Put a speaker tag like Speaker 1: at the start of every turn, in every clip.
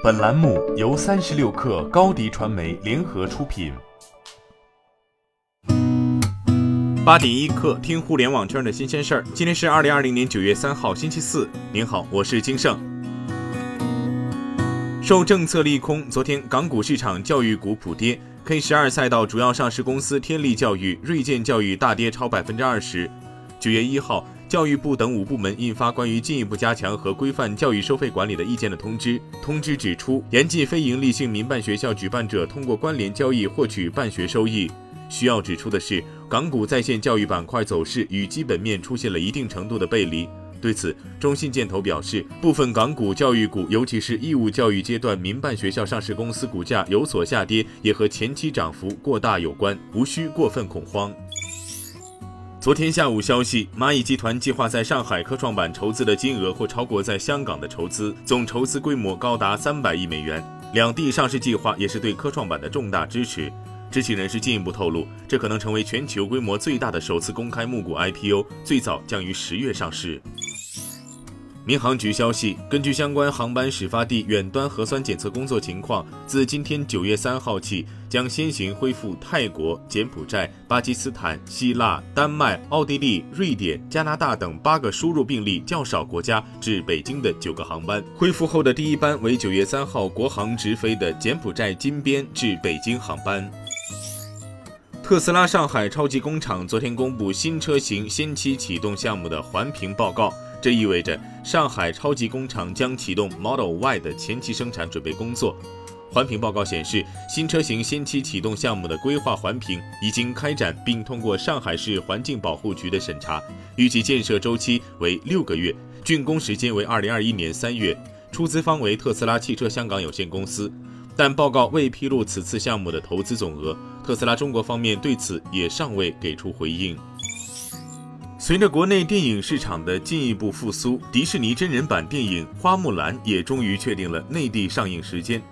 Speaker 1: 本栏目由三十六氪高低传媒联合出品。
Speaker 2: 八点一刻，听互联网圈的新鲜事儿。今天是二零二零年九月三号，星期四。您好，我是金盛。受政策利空，昨天港股市场教育股普跌，K 十二赛道主要上市公司天利教育、锐健教育大跌超百分之二十。九月一号。教育部等五部门印发关于进一步加强和规范教育收费管理的意见的通知。通知指出，严禁非营利性民办学校举办者通过关联交易获取办学收益。需要指出的是，港股在线教育板块走势与基本面出现了一定程度的背离。对此，中信建投表示，部分港股教育股，尤其是义务教育阶段民办学校上市公司股价有所下跌，也和前期涨幅过大有关，无需过分恐慌。昨天下午消息，蚂蚁集团计划在上海科创板筹资的金额或超过在香港的筹资，总筹资规模高达三百亿美元。两地上市计划也是对科创板的重大支持。知情人士进一步透露，这可能成为全球规模最大的首次公开募股 IPO，最早将于十月上市。民航局消息，根据相关航班始发地远端核酸检测工作情况，自今天九月三号起，将先行恢复泰国、柬埔寨、巴基斯坦、希腊、丹麦、奥地利、瑞典、加拿大等八个输入病例较少国家至北京的九个航班。恢复后的第一班为九月三号国航直飞的柬埔寨金边至北京航班。特斯拉上海超级工厂昨天公布新车型先期启动项目的环评报告。这意味着上海超级工厂将启动 Model Y 的前期生产准备工作。环评报告显示，新车型先期启动项目的规划环评已经开展，并通过上海市环境保护局的审查，预计建设周期为六个月，竣工时间为二零二一年三月，出资方为特斯拉汽车香港有限公司。但报告未披露此次项目的投资总额，特斯拉中国方面对此也尚未给出回应。随着国内电影市场的进一步复苏，迪士尼真人版电影《花木兰》也终于确定了内地上映时间。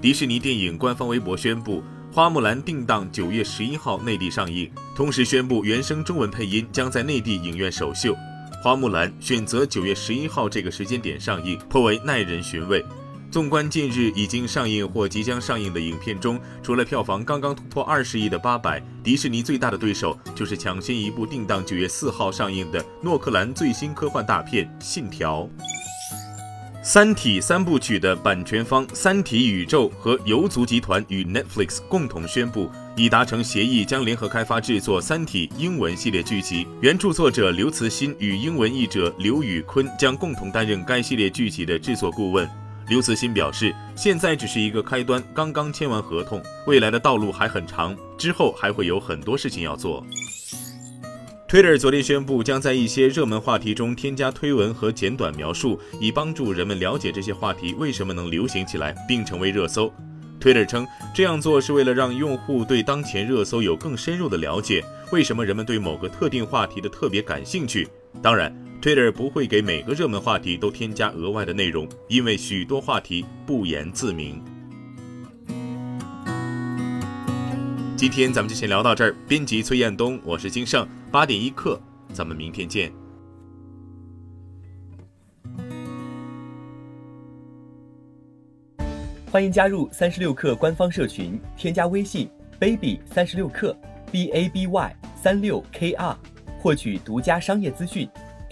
Speaker 2: 迪士尼电影官方微博宣布，《花木兰》定档九月十一号内地上映，同时宣布原声中文配音将在内地影院首秀。《花木兰》选择九月十一号这个时间点上映，颇为耐人寻味。纵观近日已经上映或即将上映的影片中，除了票房刚刚突破二十亿的《八佰》，迪士尼最大的对手就是抢先一部定档九月四号上映的诺克兰最新科幻大片《信条》。《三体》三部曲的版权方三体宇宙和游族集团与 Netflix 共同宣布，已达成协议，将联合开发制作《三体》英文系列剧集。原著作者刘慈欣与英文译者刘宇坤将共同担任该系列剧集的制作顾问。刘慈欣表示，现在只是一个开端，刚刚签完合同，未来的道路还很长，之后还会有很多事情要做。Twitter 昨天宣布，将在一些热门话题中添加推文和简短描述，以帮助人们了解这些话题为什么能流行起来，并成为热搜。Twitter 称，这样做是为了让用户对当前热搜有更深入的了解，为什么人们对某个特定话题的特别感兴趣。当然。Twitter 不会给每个热门话题都添加额外的内容，因为许多话题不言自明。今天咱们就先聊到这儿。编辑崔彦东，我是金盛，八点一刻，咱们明天见。
Speaker 3: 欢迎加入三十六氪官方社群，添加微信 baby 三十六氪 b a b y 三六 k r，获取独家商业资讯。